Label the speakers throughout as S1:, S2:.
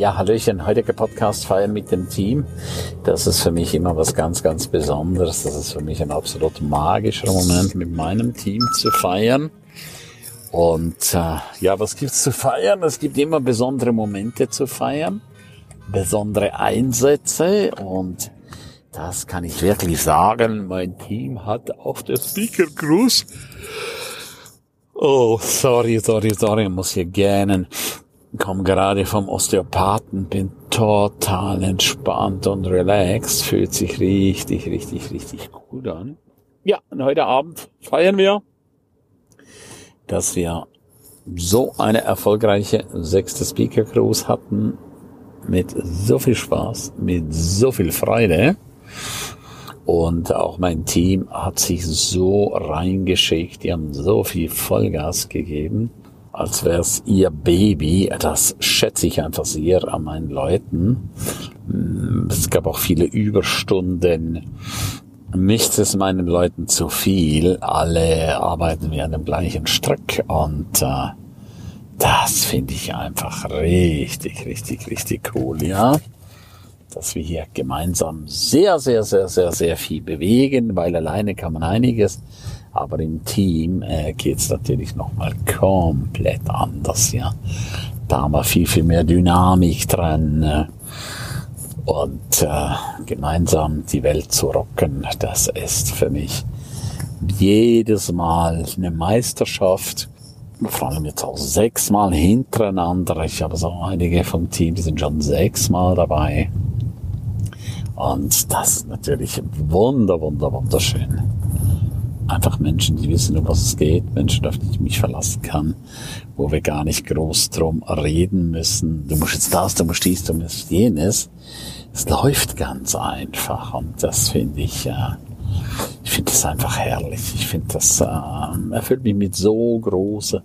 S1: Ja, Hallöchen, heutiger Podcast feiern mit dem Team. Das ist für mich immer was ganz, ganz Besonderes. Das ist für mich ein absolut magischer Moment, mit meinem Team zu feiern. Und äh, ja, was gibt's zu feiern? Es gibt immer besondere Momente zu feiern, besondere Einsätze und das kann ich wirklich sagen. Mein Team hat auf der Speaker Cruise. Oh, sorry, sorry, sorry, ich muss hier gähnen komme gerade vom Osteopathen, bin total entspannt und relaxed, fühlt sich richtig, richtig, richtig gut an. Ja, und heute Abend feiern wir, dass wir so eine erfolgreiche sechste Speaker Cruise hatten, mit so viel Spaß, mit so viel Freude. Und auch mein Team hat sich so reingeschickt, die haben so viel Vollgas gegeben als wäre es ihr Baby. Das schätze ich einfach sehr an meinen Leuten. Mm, es gab auch viele Überstunden. Nichts ist meinen Leuten zu viel. Alle arbeiten wir an dem gleichen Strick und äh, das finde ich einfach richtig, richtig, richtig cool, ja. Dass wir hier gemeinsam sehr, sehr, sehr, sehr, sehr viel bewegen, weil alleine kann man einiges. Aber im Team äh, geht es natürlich nochmal komplett anders, ja. Da haben wir viel, viel mehr Dynamik drin. Äh, und äh, gemeinsam die Welt zu rocken, das ist für mich jedes Mal eine Meisterschaft. Vor allem jetzt auch sechsmal hintereinander. Ich habe so einige vom Team, die sind schon sechsmal dabei. Und das ist natürlich wunder, wunder, wunderschön einfach Menschen, die wissen, um was es geht, Menschen, auf die ich mich verlassen kann, wo wir gar nicht groß drum reden müssen. Du musst jetzt das, du musst dies, du musst jenes. Es läuft ganz einfach und das finde ich, äh, ich finde das einfach herrlich. Ich finde das äh, erfüllt mich mit so großer,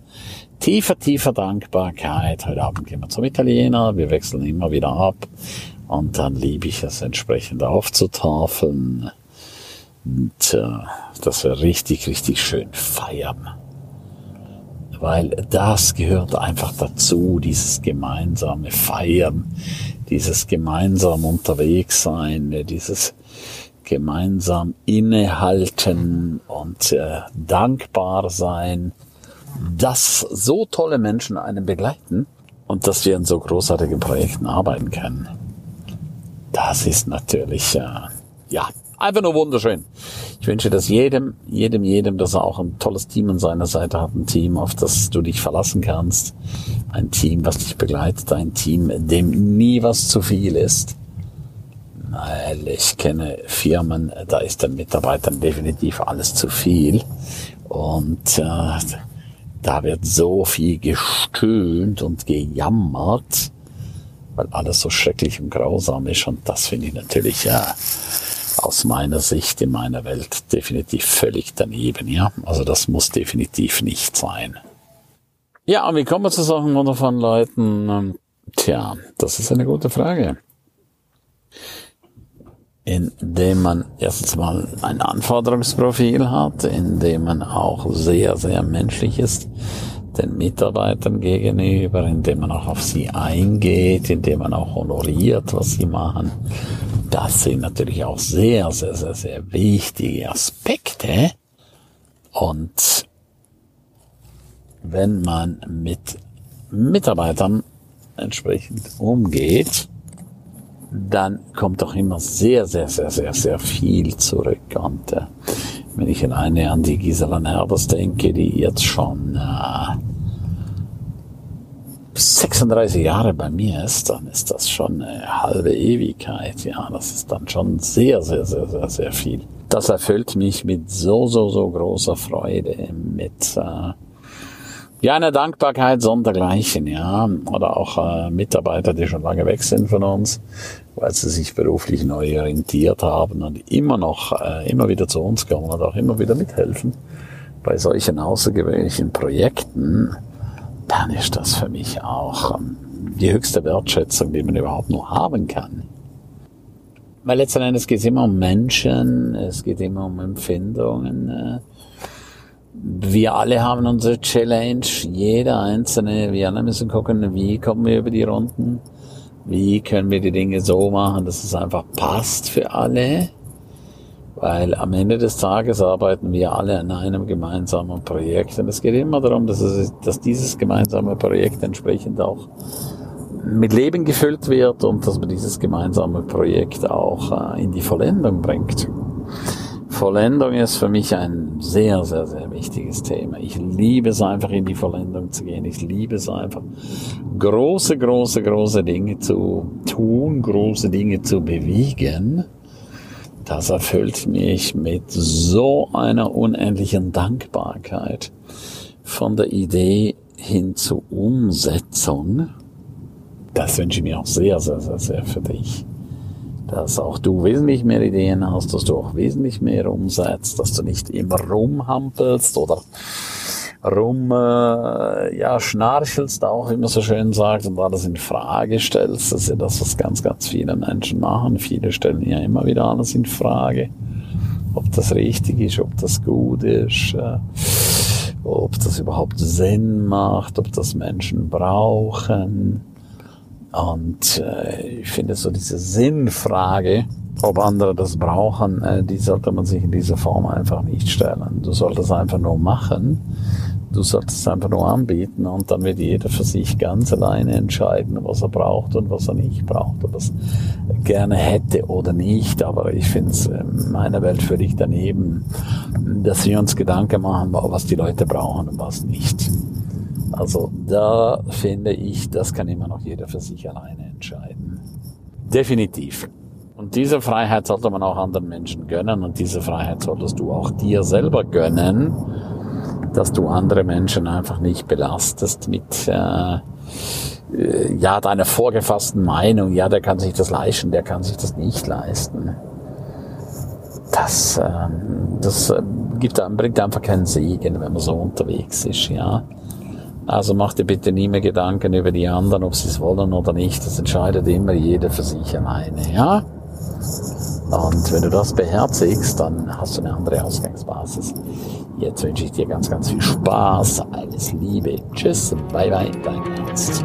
S1: tiefer, tiefer Dankbarkeit. Heute Abend gehen wir zum Italiener, wir wechseln immer wieder ab und dann liebe ich es entsprechend aufzutafeln und äh, dass wir richtig, richtig schön feiern. Weil das gehört einfach dazu, dieses gemeinsame Feiern, dieses gemeinsam unterwegs sein, dieses gemeinsam innehalten und äh, dankbar sein, dass so tolle Menschen einen begleiten und dass wir in so großartigen Projekten arbeiten können. Das ist natürlich, äh, ja, Einfach nur wunderschön. Ich wünsche das jedem, jedem, jedem, dass er auch ein tolles Team an seiner Seite hat. Ein Team, auf das du dich verlassen kannst. Ein Team, was dich begleitet. Ein Team, dem nie was zu viel ist. Weil ich kenne Firmen, da ist den Mitarbeitern definitiv alles zu viel. Und äh, da wird so viel gestöhnt und gejammert, weil alles so schrecklich und grausam ist. Und das finde ich natürlich ja aus meiner Sicht in meiner Welt definitiv völlig daneben, ja. Also das muss definitiv nicht sein. Ja, und wie kommen wir zu solchen wundervollen Leuten? Ähm, tja, das ist eine gute Frage. Indem man erstens mal ein Anforderungsprofil hat, indem man auch sehr, sehr menschlich ist den Mitarbeitern gegenüber, indem man auch auf sie eingeht, indem man auch honoriert, was sie machen, das sind natürlich auch sehr, sehr, sehr, sehr wichtige Aspekte. Und wenn man mit Mitarbeitern entsprechend umgeht, dann kommt doch immer sehr, sehr, sehr, sehr, sehr viel zurück. Und äh, wenn ich alleine an die Gisela Herbers denke, die jetzt schon äh, 36 Jahre bei mir ist, dann ist das schon eine halbe Ewigkeit. Ja, das ist dann schon sehr, sehr, sehr, sehr, sehr viel. Das erfüllt mich mit so, so, so großer Freude, mit äh, ja, einer Dankbarkeit sondergleichen, ja. Oder auch äh, Mitarbeiter, die schon lange weg sind von uns, weil sie sich beruflich neu orientiert haben und immer noch, äh, immer wieder zu uns kommen und auch immer wieder mithelfen bei solchen außergewöhnlichen Projekten dann ist das für mich auch ähm, die höchste Wertschätzung, die man überhaupt nur haben kann. Weil letzten Endes geht es immer um Menschen, es geht immer um Empfindungen. Äh. Wir alle haben unsere Challenge, jeder Einzelne, wir alle müssen gucken, wie kommen wir über die Runden, Wie können wir die Dinge so machen, dass es einfach passt für alle? Weil am Ende des Tages arbeiten wir alle an einem gemeinsamen Projekt. Und es geht immer darum, dass, es, dass dieses gemeinsame Projekt entsprechend auch mit Leben gefüllt wird und dass man dieses gemeinsame Projekt auch äh, in die Vollendung bringt. Vollendung ist für mich ein sehr, sehr, sehr wichtiges Thema. Ich liebe es einfach in die Vollendung zu gehen. Ich liebe es einfach, große, große, große Dinge zu tun, große Dinge zu bewegen. Das erfüllt mich mit so einer unendlichen Dankbarkeit von der Idee hin zur Umsetzung. Das wünsche ich mir auch sehr, sehr, sehr, sehr für dich dass auch du wesentlich mehr Ideen hast, dass du auch wesentlich mehr umsetzt, dass du nicht immer rumhampelst oder rum äh, ja schnarchelst, auch immer so schön sagt und alles in Frage stellst. Das ist ja das, was ganz, ganz viele Menschen machen. Viele stellen ja immer wieder alles in Frage, ob das richtig ist, ob das gut ist, äh, ob das überhaupt Sinn macht, ob das Menschen brauchen. Und äh, ich finde so diese Sinnfrage, ob andere das brauchen, äh, die sollte man sich in dieser Form einfach nicht stellen. Du solltest einfach nur machen. Du solltest einfach nur anbieten und dann wird jeder für sich ganz alleine entscheiden, was er braucht und was er nicht braucht, ob er es gerne hätte oder nicht. Aber ich finde es in meiner Welt völlig daneben, dass wir uns Gedanken machen, was die Leute brauchen und was nicht. Also da finde ich, das kann immer noch jeder für sich alleine entscheiden. Definitiv. Und diese Freiheit sollte man auch anderen Menschen gönnen und diese Freiheit solltest du auch dir selber gönnen, dass du andere Menschen einfach nicht belastest mit äh, äh ja deiner vorgefassten Meinung. Ja, der kann sich das leisten, der kann sich das nicht leisten. Das, äh, das äh, gibt, bringt einfach keinen Segen, wenn man so unterwegs ist, ja. Also mach dir bitte nie mehr Gedanken über die anderen, ob sie es wollen oder nicht. Das entscheidet immer jeder für sich alleine, ja? Und wenn du das beherzigst, dann hast du eine andere Ausgangsbasis. Jetzt wünsche ich dir ganz, ganz viel Spaß, alles Liebe. Tschüss, bye bye, dein Ernst.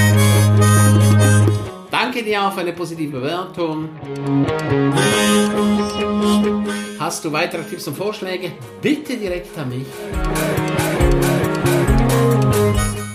S2: Danke dir auch eine positive Bewertung. Hast du weitere Tipps und Vorschläge? Bitte direkt an mich.